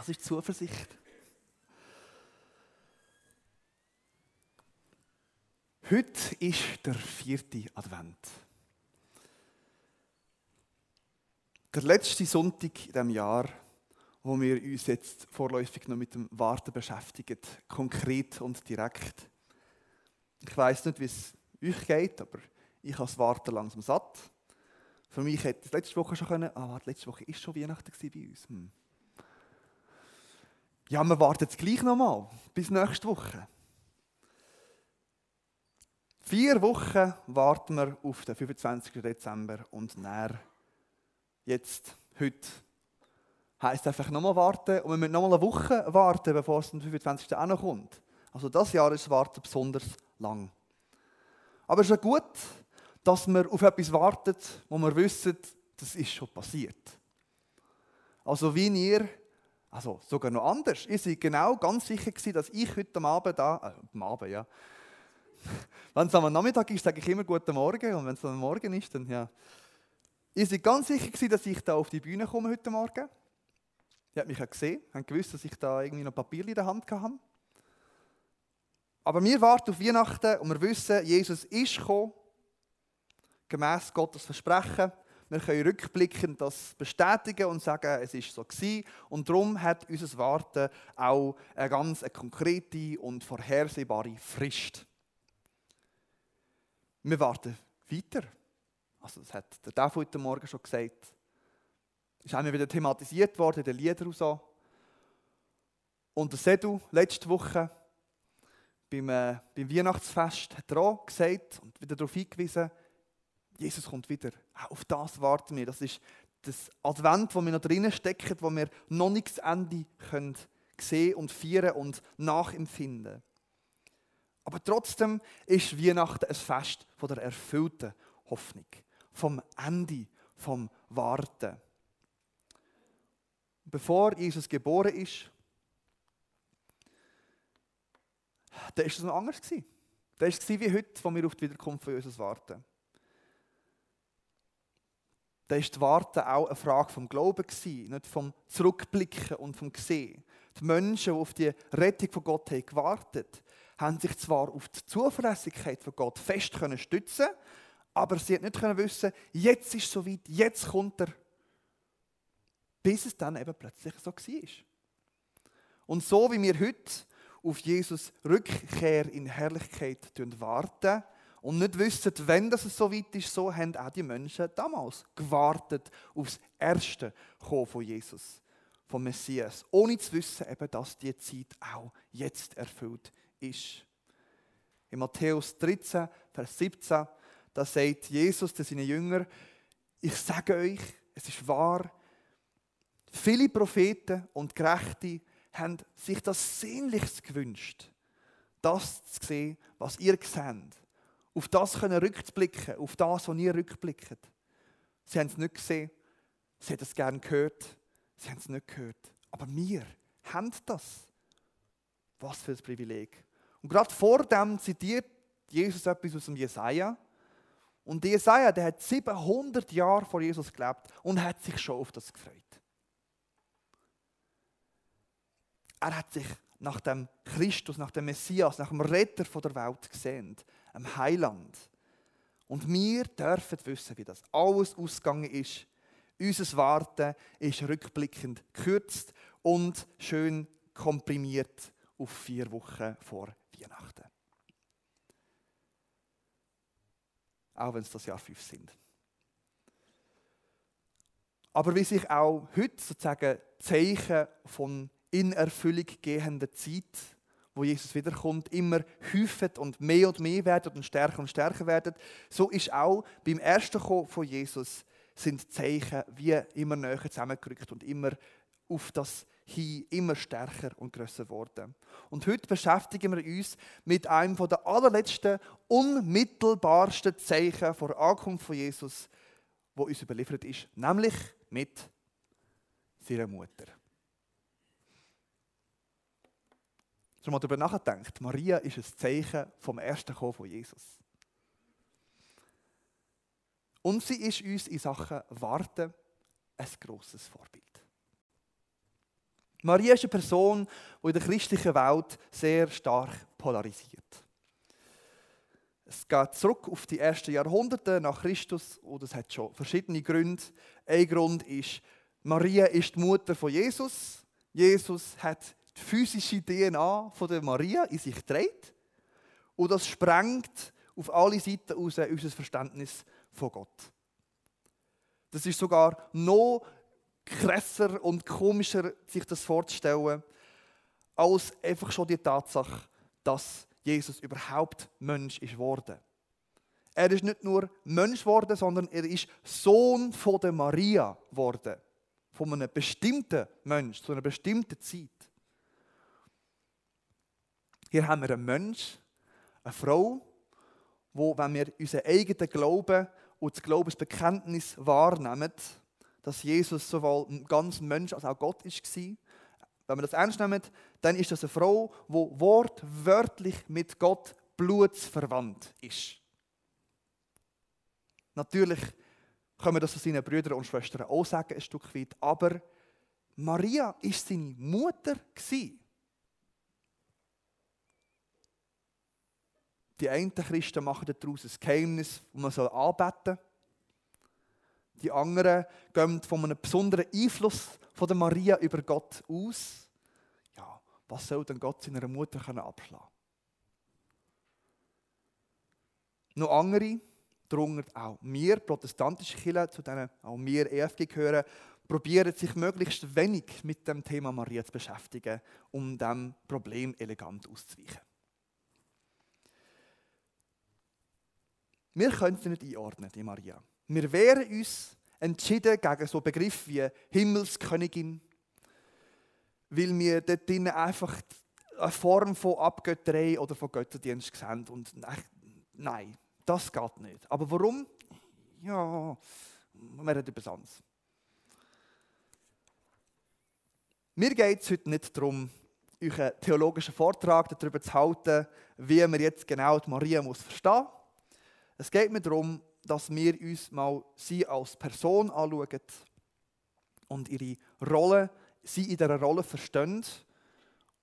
Das ist Zuversicht. Heute ist der vierte Advent. Der letzte Sonntag in diesem Jahr, wo wir uns jetzt vorläufig noch mit dem Warten beschäftigen, konkret und direkt. Ich weiß nicht, wie es euch geht, aber ich habe das Warten langsam satt. Für mich hätte es letzte Woche schon können. Ah, warte, letzte Woche ist schon Weihnachten bei uns. Hm. Ja, wir warten jetzt gleich nochmal bis nächste Woche. Vier Wochen warten wir auf den 25. Dezember und dann, jetzt, heute, heisst einfach nochmal warten und wir müssen nochmal eine Woche warten, bevor es am 25. auch noch kommt. Also das Jahr ist Warten besonders lang. Aber es ist ja gut, dass wir auf etwas warten, wo wir wissen, das ist schon passiert. Also wie ihr, also sogar noch anders, ihr seid genau ganz sicher gewesen, dass ich heute am Abend da, äh, am Abend, ja, wenn es am Nachmittag ist, sage ich immer Guten Morgen. Und wenn es am Morgen ist, dann ja. Ihr seid ganz sicher gewesen, dass ich da auf die Bühne komme heute Morgen. Ihr habt mich ja gesehen, habt gewusst, dass ich da irgendwie noch Papier in der Hand hatte. Aber wir warten auf Weihnachten und wir wissen, Jesus ist gekommen, gemäß Gottes Versprechen. Wir können rückblickend das bestätigen und sagen, es ist so gewesen. Und darum hat unser Warten auch eine ganz eine konkrete und vorhersehbare Frist. Wir warten weiter. Also das hat der Dave heute Morgen schon gesagt. Ist einmal wieder thematisiert worden in den Liedern und so. Und der Sedu letzte Woche beim, äh, beim Weihnachtsfest hat er auch gesagt und wieder darauf hingewiesen, Jesus kommt wieder. Auf das warten wir. Das ist das Advent, wo wir noch drinnen stecken, wo wir noch nicht das Ende können sehen und feiern und nachempfinden. Aber trotzdem ist Weihnachten ein Fest von der erfüllten Hoffnung, vom Ende, vom Warten. Bevor Jesus geboren ist, da war es noch anders. Da war es wie heute, wo wir auf die Wiederkunft von Jesus warten. Da war das Warten auch eine Frage vom Glauben, nicht vom Zurückblicken und vom Sehen. Die Menschen, die auf die Rettung von Gott haben gewartet haben sich zwar auf die Zuverlässigkeit von Gott fest können stützen, aber sie hat nicht können wissen, jetzt ist es soweit, jetzt kommt er, bis es dann eben plötzlich so war. Und so wie wir heute auf Jesus Rückkehr in Herrlichkeit warten und nicht wissen, wenn das so weit ist, so haben auch die Menschen damals gewartet auf das erste Kommen von Jesus, vom Messias, ohne zu wissen, eben, dass die Zeit auch jetzt erfüllt ist. In Matthäus 13, Vers 17, da sagt Jesus zu seinen Jüngern, ich sage euch, es ist wahr, viele Propheten und Gerechte haben sich das sehnlichst gewünscht, das zu sehen, was ihr seht. Auf das können rückblicken, auf das, was ihr rückblickt. Sie haben es nicht gesehen, sie hätten es gerne gehört, sie haben es nicht gehört. Aber wir haben das. Was für ein Privileg. Und gerade vor dem zitiert Jesus etwas aus dem Jesaja. Und Jesaja, der hat 700 Jahre vor Jesus gelebt und hat sich schon auf das gefreut. Er hat sich nach dem Christus, nach dem Messias, nach dem Retter der Welt gesehen, einem Heiland. Und wir dürfen wissen, wie das alles ausgegangen ist. Unser Warten ist rückblickend gekürzt und schön komprimiert auf vier Wochen vor Weihnachten. Auch wenn es das Jahr 5 sind. Aber wie sich auch heute sozusagen Zeichen von in Erfüllung gehender Zeit, wo Jesus wiederkommt, immer häufen und mehr und mehr werden und stärker und stärker werden, so ist auch beim ersten Kommen von Jesus sind Zeichen wie immer näher zusammengerückt und immer auf das hin immer stärker und größer geworden. Und heute beschäftigen wir uns mit einem der allerletzten, unmittelbarsten Zeichen vor Ankunft von Jesus, wo uns überliefert ist, nämlich mit seiner Mutter. Schon mal darüber nachgedacht, Maria ist ein Zeichen vom ersten Kommen von Jesus. Und sie ist uns in Sachen Warten ein grosses Vorbild. Maria ist eine Person, die in der christlichen Welt sehr stark polarisiert. Es geht zurück auf die ersten Jahrhunderte nach Christus und es hat schon verschiedene Gründe. Ein Grund ist, Maria ist die Mutter von Jesus. Jesus hat die physische DNA von der Maria in sich trägt und das sprengt auf alle Seiten aus unser Verständnis von Gott. Das ist sogar noch krasser und komischer, sich das vorzustellen, als einfach schon die Tatsache, dass Jesus überhaupt Mensch ist worden. Er ist nicht nur Mensch geworden, sondern er ist Sohn von der Maria geworden. Von einem bestimmten Mensch, zu einer bestimmten Zeit. Hier haben wir einen Mensch, eine Frau, wo, wenn wir unseren eigenen Glauben und das Glaubensbekenntnis wahrnehmen, dass Jesus sowohl ein ganz Mensch als auch Gott ist, wenn wir das ernst nehmen, dann ist das eine Frau, die wortwörtlich mit Gott blutsverwandt ist. Natürlich können wir das von seinen Brüdern und Schwestern auch sagen, ein Stück weit, aber Maria ist seine Mutter Die einen Christen machen daraus ein Geheimnis, das man anbeten soll. Die anderen gehen von einem besonderen Einfluss von der Maria über Gott aus. Ja, was soll denn Gott seiner Mutter abschlagen Noch andere, darunter auch wir, protestantische Kirchen, zu denen auch wir EFG gehören, probieren sich möglichst wenig mit dem Thema Maria zu beschäftigen, um dem Problem elegant auszuweichen. Wir können sie nicht einordnen, die Maria. Wir wehren uns entschieden gegen so Begriffe wie Himmelskönigin, weil wir dort drinnen einfach eine Form von Abgötterei oder von Götterdienst sehen. Und nein, das geht nicht. Aber warum? Ja, wir reden über sonst. Mir geht es heute nicht darum, euch einen theologischen Vortrag darüber zu halten, wie man jetzt genau die Maria muss verstehen muss. Es geht mir darum, dass wir uns mal sie als Person anschauen und ihre Rolle, sie in dieser Rolle verstehen,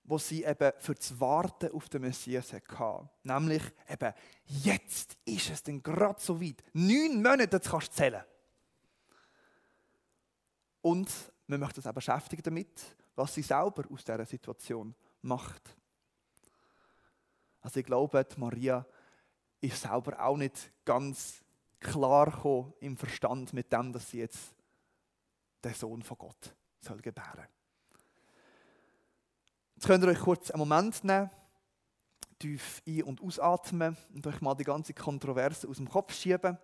wo sie eben für das Warten auf den Messias hatte. Nämlich eben, jetzt ist es denn gerade so weit. Neun Monate kannst du zählen. Und wir möchten uns auch beschäftigen damit, was sie selber aus dieser Situation macht. Also ich glaube, Maria ist selber auch nicht ganz klar gekommen im Verstand mit dem, dass sie jetzt der Sohn von Gott soll gebären. Jetzt könnt ihr euch kurz einen Moment nehmen, tief ein- und ausatmen und euch mal die ganze Kontroverse aus dem Kopf schieben.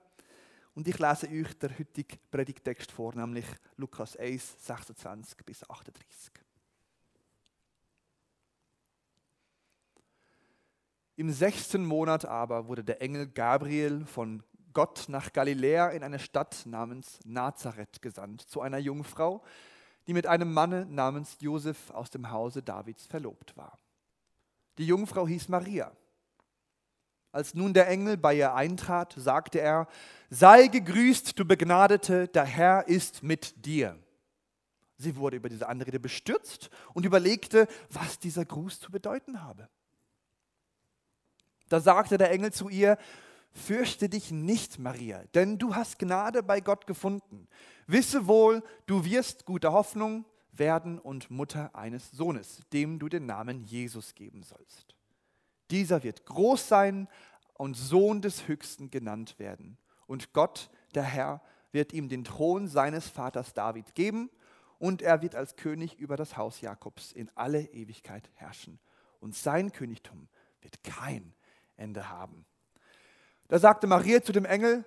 Und ich lese euch den heutigen Predigtext vor, nämlich Lukas 1, 26 bis 38. Im sechsten Monat aber wurde der Engel Gabriel von Gott nach Galiläa in eine Stadt namens Nazareth gesandt, zu einer Jungfrau, die mit einem Manne namens Josef aus dem Hause Davids verlobt war. Die Jungfrau hieß Maria. Als nun der Engel bei ihr eintrat, sagte er, sei gegrüßt, du Begnadete, der Herr ist mit dir. Sie wurde über diese Anrede bestürzt und überlegte, was dieser Gruß zu bedeuten habe. Da sagte der Engel zu ihr, fürchte dich nicht, Maria, denn du hast Gnade bei Gott gefunden. Wisse wohl, du wirst gute Hoffnung werden und Mutter eines Sohnes, dem du den Namen Jesus geben sollst. Dieser wird groß sein und Sohn des Höchsten genannt werden. Und Gott, der Herr, wird ihm den Thron seines Vaters David geben und er wird als König über das Haus Jakobs in alle Ewigkeit herrschen. Und sein Königtum wird kein Ende haben. Da sagte Maria zu dem Engel,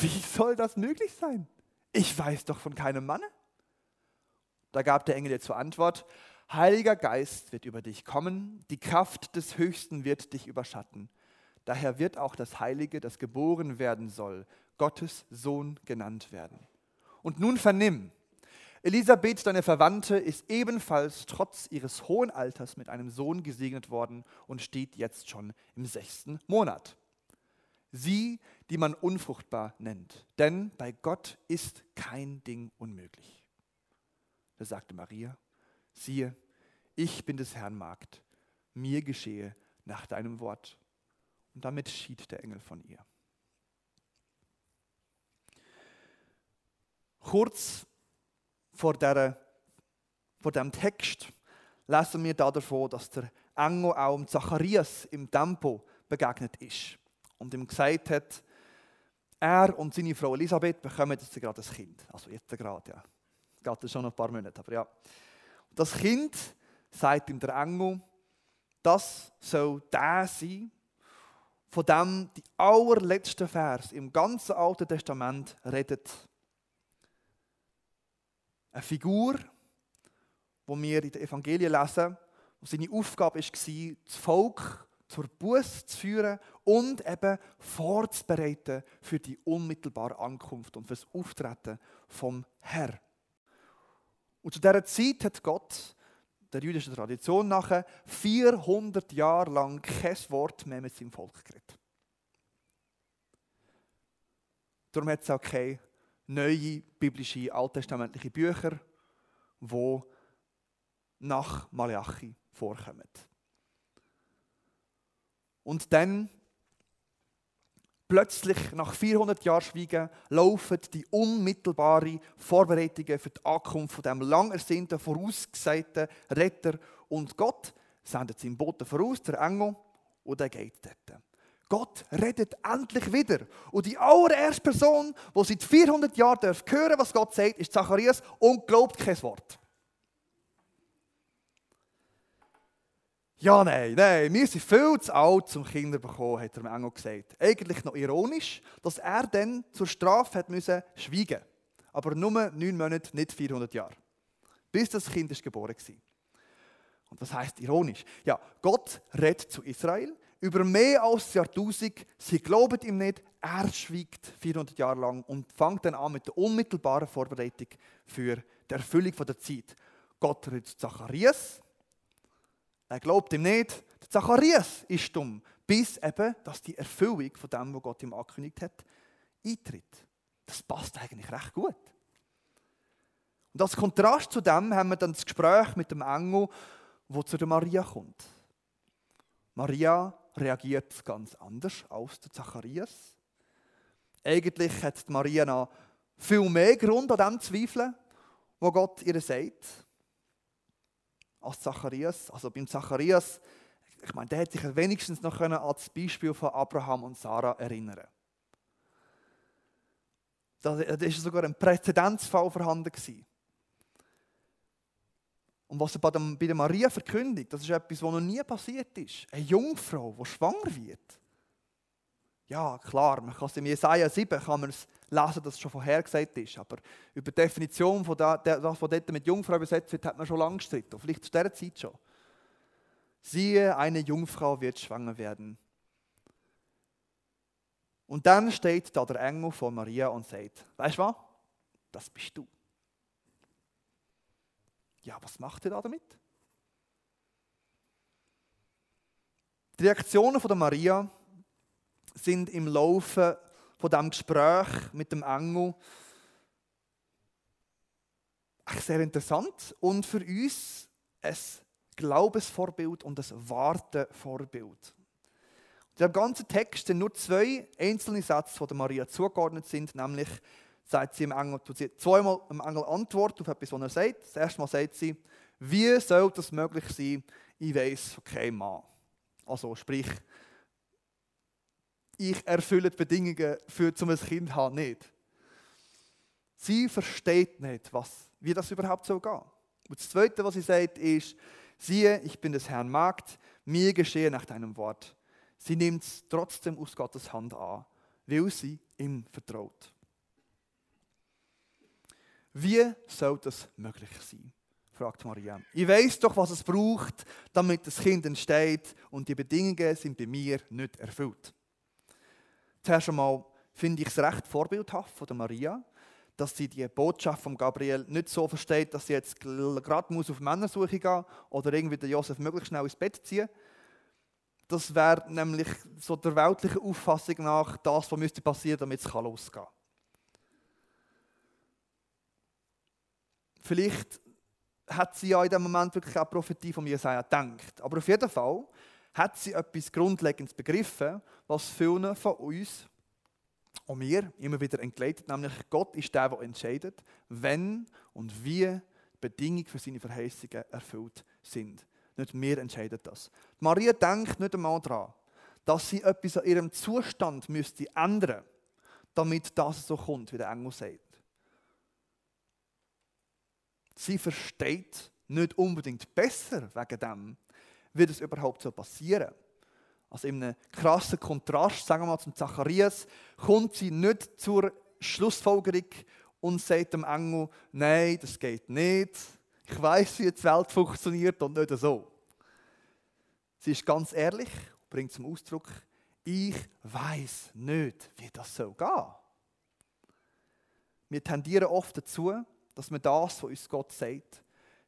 wie soll das möglich sein? Ich weiß doch von keinem Manne. Da gab der Engel ihr zur Antwort, Heiliger Geist wird über dich kommen, die Kraft des Höchsten wird dich überschatten. Daher wird auch das Heilige, das geboren werden soll, Gottes Sohn genannt werden. Und nun vernimm, Elisabeth, deine Verwandte, ist ebenfalls trotz ihres hohen Alters mit einem Sohn gesegnet worden und steht jetzt schon im sechsten Monat. Sie, die man unfruchtbar nennt, denn bei Gott ist kein Ding unmöglich. Da sagte Maria, siehe, ich bin des Herrn Magd, mir geschehe nach deinem Wort. Und damit schied der Engel von ihr. Kurz vor, der, vor dem Text lesen wir da davon, dass der Engel auch Zacharias im Tempo begegnet ist und ihm gesagt hat, er und seine Frau Elisabeth bekommen jetzt gerade ein Kind. Also jetzt gerade, ja. Geht schon noch ein paar Monate, aber ja. Das Kind, sagt ihm der Engel, das soll der sein, von dem die allerletzte Vers im ganzen Alten Testament redet. Eine Figur, wo wir in den Evangelien lesen, wo seine Aufgabe war, das Volk zur Buß zu führen und eben vorzubereiten für die unmittelbare Ankunft und für das Auftreten vom Herr. Und zu dieser Zeit hat Gott der jüdischen Tradition nach 400 Jahre lang kein Wort mehr mit seinem Volk geredet. Darum hat es auch keine neue biblische alttestamentliche Bücher, die nach Malachi vorkommen. Und dann, plötzlich, nach 400 Jahren Schweigen, laufen die unmittelbaren Vorbereitungen für die Ankunft von dem lang ersehnten, vorausgesagten Retter. Und Gott sendet seinen Boten voraus, der Engel, und er geht dort. Gott redet endlich wieder. Und die allererste Person, die seit 400 Jahren hören darf was Gott sagt, ist Zacharias und glaubt kein Wort. Ja, nein, nein, wir sind viel zu alt zum Kinder bekommen, hat er dem Engel gesagt. Eigentlich noch ironisch, dass er dann zur Strafe hat müssen schweigen Aber nur neun Monate, nicht 400 Jahre. Bis das Kind ist geboren war. Und was heißt ironisch? Ja, Gott redet zu Israel über mehr als Jahrtausend. Sie glauben ihm nicht, er schweigt 400 Jahre lang und fängt dann an mit der unmittelbaren Vorbereitung für die Erfüllung der Zeit. Gott redet Zacharias, er glaubt ihm nicht. Der Zacharias ist dumm, bis eben, dass die Erfüllung von dem, was Gott ihm angekündigt hat, eintritt. Das passt eigentlich recht gut. Und als Kontrast zu dem haben wir dann das Gespräch mit dem Engel, wo zu der Maria kommt. Maria reagiert ganz anders als der Zacharias. Eigentlich hat Maria noch viel mehr Grund an dem zu zweifeln, was Gott ihr sagt als Zacharias. Also beim Zacharias, ich meine, der hätte sich wenigstens noch können an das Beispiel von Abraham und Sarah erinnern Da ist sogar ein Präzedenzfall vorhanden gewesen. Und was er bei der Maria verkündigt, das ist etwas, was noch nie passiert ist. Eine Jungfrau, die schwanger wird. Ja, klar, man kann es im Jesaja 7 kann man es lesen, dass es schon vorhergesagt ist. Aber über die Definition von das, was dort mit Jungfrau übersetzt wird, hat man schon lange gestritten. Vielleicht zu dieser Zeit schon. Siehe, eine Jungfrau wird schwanger werden. Und dann steht da der Engel von Maria und sagt: Weißt du was? Das bist du. Ja, was macht er da damit? Die Reaktionen von der Maria sind im Laufe von dem Gespräch mit dem Engel sehr interessant und für uns ein Glaubensvorbild und ein Wartevorbild. In dem ganzen Text sind nur zwei einzelne Sätze, die Maria zugeordnet sind, nämlich sagt sie im Engel, sie zweimal im Engel Antwort auf etwas, was er sagt. Das erste Mal sagt sie, wie soll das möglich sein? Ich weiß von Mann. Also sprich, ich erfülle die Bedingungen für zum ein Kind haben nicht. Sie versteht nicht, was, wie das überhaupt so geht. Und das Zweite, was sie sagt, ist, siehe, ich bin des Herrn Magd, mir geschehe nach deinem Wort. Sie nimmt es trotzdem aus Gottes Hand an, weil sie ihm vertraut. Wie soll das möglich sein? fragt Maria. Ich weiß doch, was es braucht, damit das Kind entsteht und die Bedingungen sind bei mir nicht erfüllt. Zuerst einmal finde ich es recht vorbildhaft von der Maria, dass sie die Botschaft von Gabriel nicht so versteht, dass sie jetzt gerade muss auf Männersuche gehen oder irgendwie den Josef möglichst schnell ins Bett ziehen. Das wäre nämlich so der weltlichen Auffassung nach das, was müsste passieren, damit es losgehen kann. Vielleicht hat sie ja in dem Moment wirklich auch Prophetie von Jesaja gedacht. Aber auf jeden Fall hat sie etwas Grundlegendes begriffen, was vielen von uns und mir immer wieder entgleitet, nämlich Gott ist der, der entscheidet, wenn und wie Bedingungen für seine Verheißungen erfüllt sind. Nicht wir entscheiden das. Maria denkt nicht einmal daran, dass sie etwas an ihrem Zustand müsste ändern müsste, damit das so kommt, wie der Engel sagt. Sie versteht nicht unbedingt besser wegen dem, wie das überhaupt so passieren. Also in einem krassen Kontrast, sagen wir mal zum Zacharias, kommt sie nicht zur Schlussfolgerung und sagt dem Engel, nein, das geht nicht. Ich weiß, wie die Welt funktioniert und nicht so. Sie ist ganz ehrlich, bringt zum Ausdruck, ich weiß nicht, wie das soll gehen. Wir tendieren oft dazu, dass wir das, was uns Gott sagt,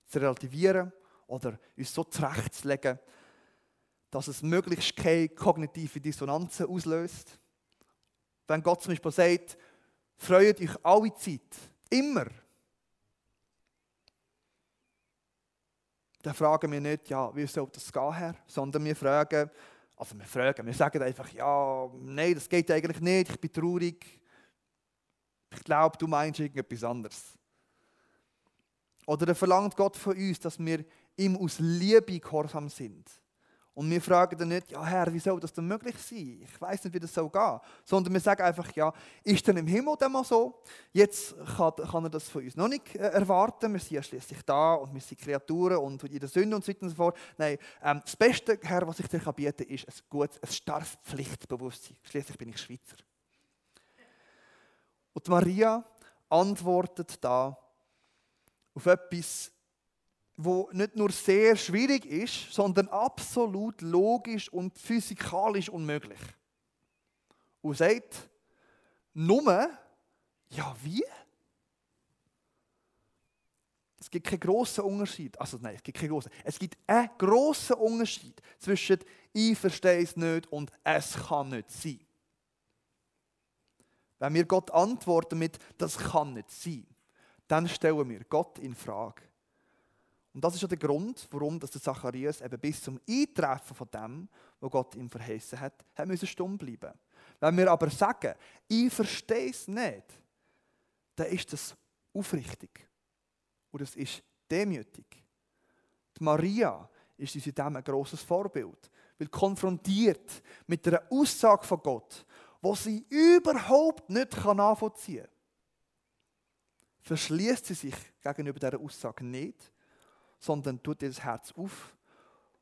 zu relativieren oder uns so zurechtzulegen, dass es möglichst keine kognitive Dissonanzen auslöst. Wenn Gott zum Beispiel sagt, freut euch alle Zeit, immer, dann fragen wir nicht, ja, wie soll das gehen, Herr? Sondern wir fragen, also wir fragen, wir sagen einfach, ja, nein, das geht eigentlich nicht, ich bin traurig. Ich glaube, du meinst irgendetwas anderes. Oder dann verlangt Gott von uns, dass wir ihm aus Liebe gehorsam sind. Und wir fragen dann nicht, ja Herr, wie soll das denn möglich sein? Ich weiß nicht, wie das so geht. Sondern wir sagen einfach, ja, ist denn im Himmel dann mal so? Jetzt kann, kann er das von uns noch nicht äh, erwarten. Wir sind ja schließlich da und wir sind Kreaturen und in der Sünde und so weiter und so fort. Nein, ähm, das Beste, Herr, was ich dir bieten kann, ist ein gutes, ein starkes Pflichtbewusstsein. Schließlich bin ich Schweizer. Und Maria antwortet da auf etwas, wo nicht nur sehr schwierig ist, sondern absolut logisch und physikalisch unmöglich. Und sagt, nur, ja wie? Es gibt keinen grossen Unterschied. Also nein, es gibt keinen grossen. Es gibt einen grossen Unterschied zwischen ich verstehe es nicht und es kann nicht sein. Wenn wir Gott antworten mit das kann nicht sein, dann stellen wir Gott in Frage. Und das ist ja der Grund, warum dass der Zacharias eben bis zum Eintreffen von dem, was Gott ihm verheißen hat, hat müssen stumm bleiben. Wenn wir aber sagen, ich verstehe es nicht, dann ist das aufrichtig. Und es ist demütig. Die Maria ist uns in dem ein grosses Vorbild. Weil konfrontiert mit einer Aussage von Gott, die sie überhaupt nicht nachvollziehen kann, verschließt sie sich gegenüber dieser Aussage nicht, sondern tut ihr das Herz auf,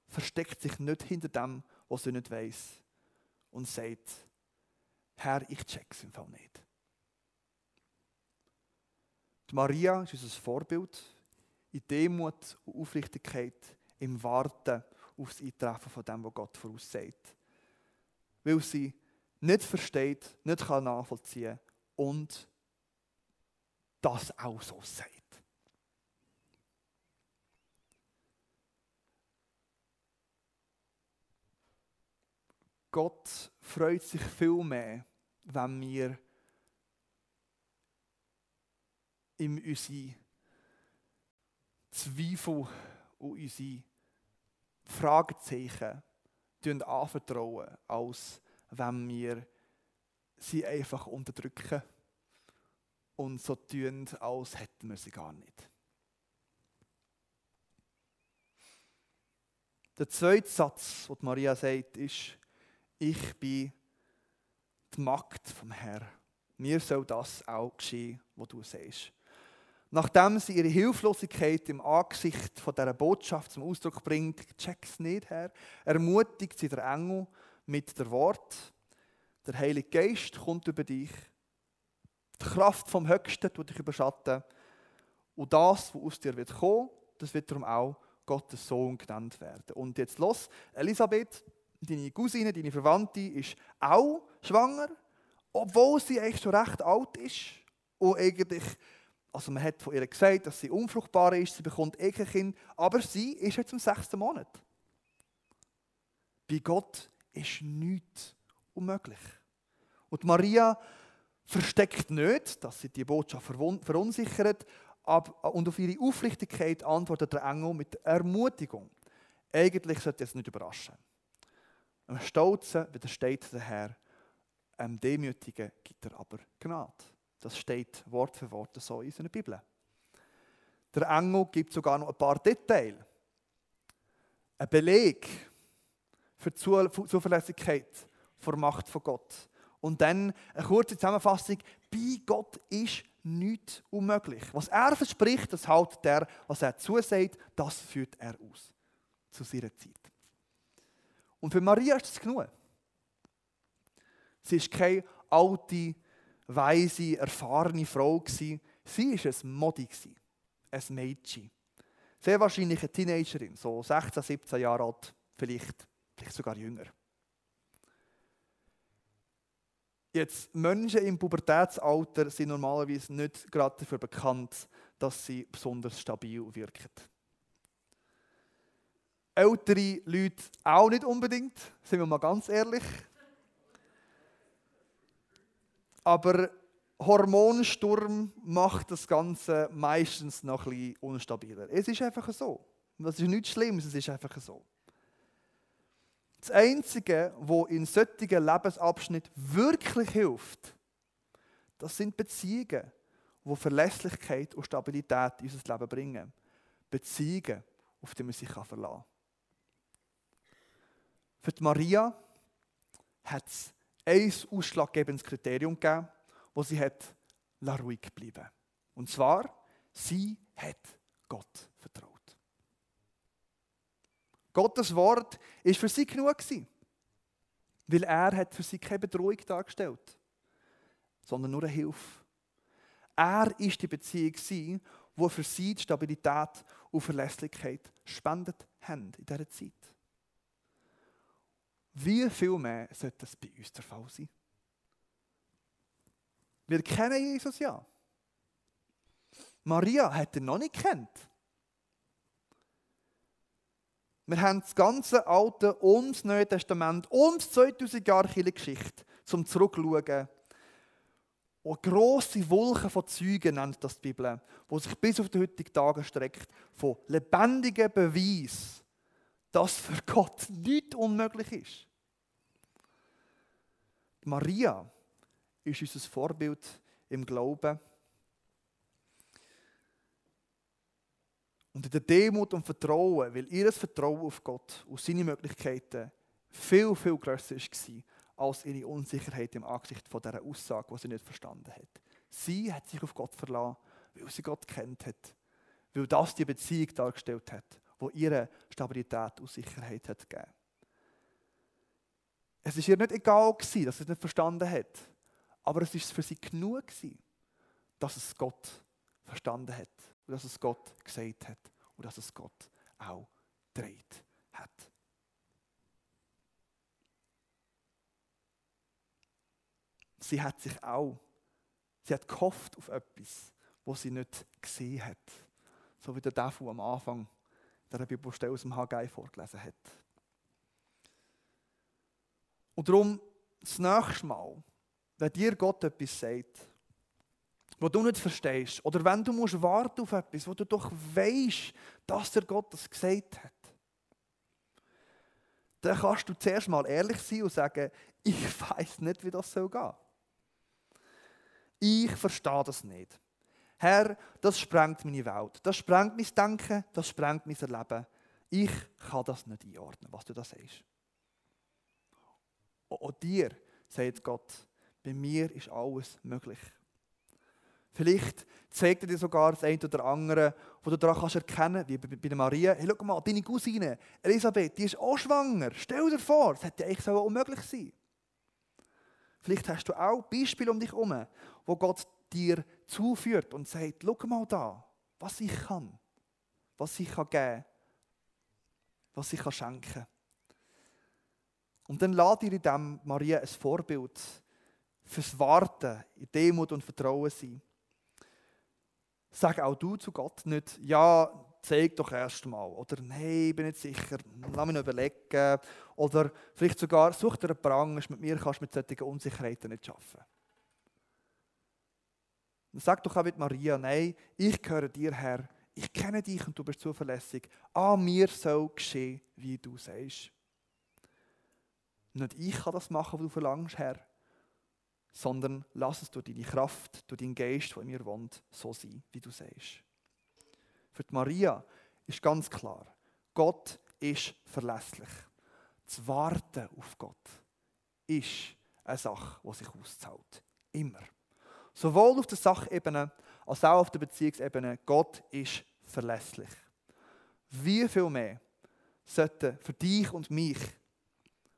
versteckt sich nicht hinter dem, was sie nicht weiß und sagt, Herr, ich check's im Fall nicht. Die Maria ist unser Vorbild in Demut und Aufrichtigkeit, im Warten auf das Eintreffen von dem, was Gott voraussagt. Weil sie nicht versteht, nicht nachvollziehen kann und das auch so sagt. Gott freut sich viel mehr, wenn wir ihm unsere Zweifel und unsere Fragezeichen anvertrauen, als wenn wir sie einfach unterdrücken und so tun, als hätten wir sie gar nicht. Der zweite Satz, den Maria sagt, ist, ich bin die Magd vom Herrn. Mir soll das auch geschehen, was du sagst. Nachdem sie ihre Hilflosigkeit im Angesicht von dieser Botschaft zum Ausdruck bringt, check's nicht, Herr, ermutigt sie der Engel mit der Wort, der Heilige Geist kommt über dich, Kraft vom Höchsten tut dich überschatten und das, was aus dir wird kommen, das wird darum auch Gottes Sohn genannt werden. Und jetzt los, Elisabeth, deine Cousine, deine Verwandte ist auch schwanger, obwohl sie eigentlich schon recht alt ist und eigentlich, also man hat von ihr gesagt, dass sie unfruchtbar ist, sie bekommt eh kein Kind, aber sie ist jetzt im sechsten Monat. Bei Gott ist nichts unmöglich. Und Maria versteckt nicht, dass sie die Botschaft verunsichert, und auf ihre Aufrichtigkeit antwortet der Engel mit Ermutigung. Eigentlich sollte es nicht überraschen. Einem Stolzen widersteht der Herr, einem Demütigen gibt er aber Gnade. Das steht Wort für Wort so in seiner Bibel. Der Engel gibt sogar noch ein paar Details. Ein Beleg für die Zuverlässigkeit vor Macht von Gott. Und dann eine kurze Zusammenfassung. Bei Gott ist nichts unmöglich. Was er verspricht, das hält der, was er zusagt, das führt er aus. Zu seiner Zeit. Und für Maria ist das genug. Sie ist keine alte, weise, erfahrene Frau. Sie war ein Modi, ein Mädchen. Sehr wahrscheinlich eine Teenagerin, so 16, 17 Jahre alt, vielleicht, vielleicht sogar jünger. Jetzt, Menschen im Pubertätsalter sind normalerweise nicht gerade dafür bekannt, dass sie besonders stabil wirken. Ältere Leute auch nicht unbedingt, sind wir mal ganz ehrlich. Aber Hormonsturm macht das Ganze meistens noch ein bisschen unstabiler. Es ist einfach so. Das ist nichts Schlimmes, es ist einfach so. Das Einzige, was in solchen Lebensabschnitten wirklich hilft, das sind Beziehungen, die Verlässlichkeit und Stabilität in unser Leben bringen. Beziehungen, auf die man sich verlassen kann. Für Maria hat es ein ausschlaggebendes Kriterium gegeben, wo sie hat ruhig bleiben. Und zwar, sie hat Gott vertraut. Gottes Wort ist für sie genug gewesen, weil er hat für sie keine Bedrohung dargestellt, sondern nur eine Hilfe. Er ist die Beziehung gewesen, wo für sie die Stabilität und Verlässlichkeit spendet haben in dieser Zeit. Wie viel mehr sollte das bei uns der Fall sein? Wir kennen Jesus ja. Maria hat ihn noch nicht kennt. Wir haben das ganze Alte und das Neue Testament und 2000 Jahre Geschichte zum Zurückschauen. Und grosse Wolken von Zeugen nennt das die Bibel, wo sich bis auf die heutigen Tage streckt, von lebendigen Beweis, dass für Gott nichts unmöglich ist. Maria ist unser Vorbild im Glauben. Und in der Demut und Vertrauen, weil ihr Vertrauen auf Gott und seine Möglichkeiten viel, viel grösser war als ihre Unsicherheit im Angesicht von dieser Aussage, die sie nicht verstanden hat. Sie hat sich auf Gott verlassen, weil sie Gott kennt hat, weil das die Beziehung dargestellt hat, wo ihre Stabilität und Sicherheit hat gegeben. Es war ihr nicht egal, dass sie es nicht verstanden hat, aber es war für sie genug, dass es Gott verstanden hat und dass es Gott gesagt hat und dass es Gott auch dreht hat. Sie hat sich auch, sie hat gehofft auf etwas, was sie nicht gesehen hat. So wie der Defu am Anfang der Bibelstelle aus dem Haggai vorgelesen hat. Und darum, das nächste Mal, wenn dir Gott etwas sagt, wo du nicht verstehst, oder wenn du musst warten auf etwas, wo du doch weißt, dass der Gott das gesagt hat, dann kannst du zuerst mal ehrlich sein und sagen, ich weiß nicht, wie das soll gehen. Ich verstehe das nicht. Herr, das sprengt meine Welt, das sprengt mein Denken, das sprengt mein Erleben. Ich kann das nicht einordnen, was du da sagst. Auch dir, sagt Gott, bei mir ist alles möglich. Vielleicht zeigt er dir sogar das eine oder andere, wo du daran kannst erkennen wie bei Maria. Hey, schau mal, deine Cousine Elisabeth, die ist auch schwanger. Stell dir vor, das hätte eigentlich so unmöglich sein Vielleicht hast du auch Beispiele um dich herum, wo Gott dir zuführt und sagt, schau mal da, was ich kann, was ich kann geben, was ich kann schenken. Und dann lade dir in dem Maria ein Vorbild fürs Warten, in Demut und Vertrauen sein. Sag auch du zu Gott nicht, ja, zeig doch erst mal. Oder nein, bin nicht sicher, lass mich noch überlegen. Oder vielleicht sogar, such dir einen Prang, mit mir kannst du mit solchen Unsicherheiten nicht arbeiten. Sag doch auch mit Maria, nein, ich gehöre dir, Herr. Ich kenne dich und du bist zuverlässig. An mir soll geschehen, wie du sagst. Nicht ich kann das machen, was du verlangst, Herr, sondern lass es durch deine Kraft, durch deinen Geist, der in mir wohnt, so sein, wie du sagst. Für die Maria ist ganz klar, Gott ist verlässlich. Das Warten auf Gott ist eine Sache, die sich auszahlt. Immer. Sowohl auf der Sachebene als auch auf der Beziehungsebene. Gott ist verlässlich. Wie viel mehr sollte für dich und mich,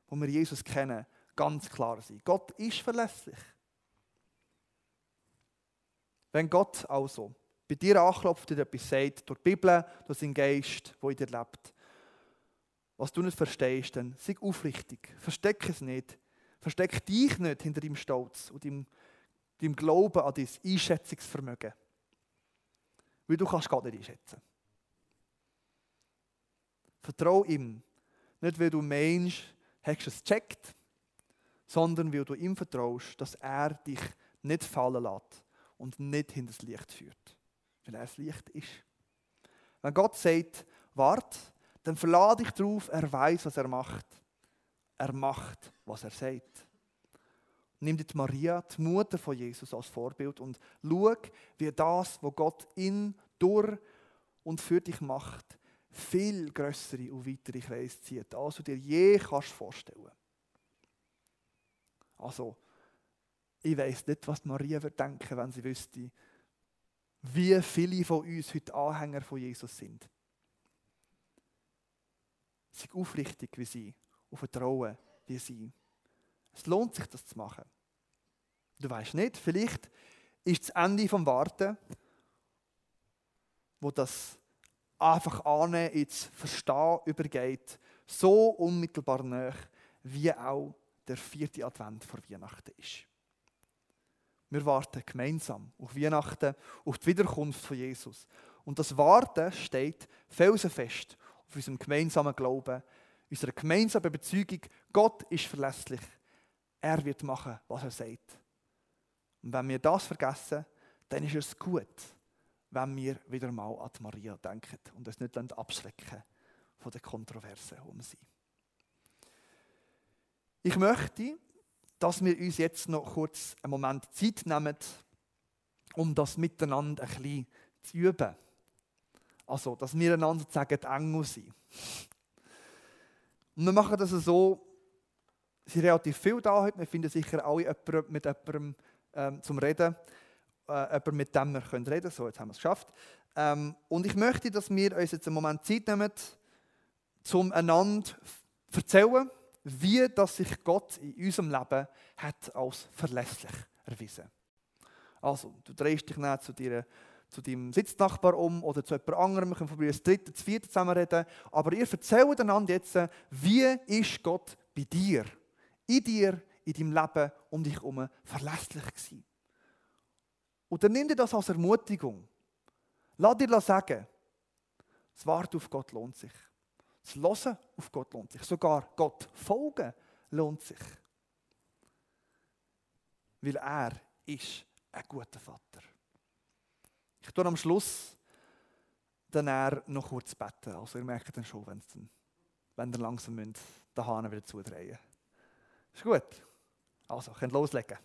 wo wir Jesus kennen, ganz klar sein. Gott ist verlässlich. Wenn Gott also bei dir anklopft und etwas sagt, durch die Bibel, durch seinen Geist, der in dir lebt, was du nicht verstehst, dann sei aufrichtig. Versteck es nicht. Versteck dich nicht hinter deinem Stolz und deinem, deinem Glauben an dein Einschätzungsvermögen. Weil du kannst Gott nicht einschätzen. Vertrau ihm. Nicht, weil du meinst, hast du es gecheckt, sondern weil du ihm vertraust, dass er dich nicht fallen lässt und nicht hinter das Licht führt. Weil er das Licht ist. Wenn Gott sagt, wart, dann verlade dich darauf, er weiß, was er macht. Er macht, was er sagt. Nimm die Maria, die Mutter von Jesus, als Vorbild und schau, wie das, was Gott in, durch und für dich macht, viel größere und weitere Kreise zieht, als du dir je kannst vorstellen Also, ich weiß nicht, was Maria würde denken, wenn sie wüsste, wie viele von uns heute Anhänger von Jesus sind. Sei aufrichtig wie sie und vertrauen wie sie. Es lohnt sich, das zu machen. Du weißt nicht, vielleicht ist das Ende vom Warten, wo das einfach annehmen, ins Verstehen übergeht, so unmittelbar nach, wie auch der vierte Advent vor Weihnachten ist. Wir warten gemeinsam auf Weihnachten, auf die Wiederkunft von Jesus. Und das Warten steht felsenfest auf unserem gemeinsamen Glauben, unserer gemeinsamen Überzeugung, Gott ist verlässlich. Er wird machen, was er sagt. Und wenn wir das vergessen, dann ist es gut, wenn wir wieder mal an Maria denken und es nicht abschrecken von den Kontroversen um sie. Ich möchte, dass wir uns jetzt noch kurz einen Moment Zeit nehmen, um das miteinander ein bisschen zu üben. Also, dass wir einander sagen, Engel sind. Wir machen das so, es sind relativ viel da heute, wir finden sicher alle jemanden mit jemandem ähm, zum Reden, äh, jemanden, mit dem wir reden können. So, jetzt haben wir es geschafft. Ähm, und ich möchte, dass wir uns jetzt einen Moment Zeit nehmen, um einander zu erzählen, wie dass sich Gott in unserem Leben hat als verlässlich erwiesen. Also, du drehst dich nicht zu, dir, zu deinem Sitznachbar um oder zu jemand anderem, wir können von das dritte, das vierte zusammen reden, aber ihr erzählt einander jetzt, wie ist Gott bei dir, in dir, in deinem Leben um dich herum verlässlich gewesen. Und dann nimm dir das als Ermutigung. Lass dir sagen, das Warten auf Gott lohnt sich. Das Hören auf Gott lohnt sich. Sogar Gott folgen lohnt sich. Weil er ist ein guter Vater. Ich tue am Schluss dann er noch kurz beten. Also ihr merkt dann schon, wenn, dann, wenn ihr langsam müsst, den Hahn wieder zudrehen Ist gut? Also, könnt loslegen.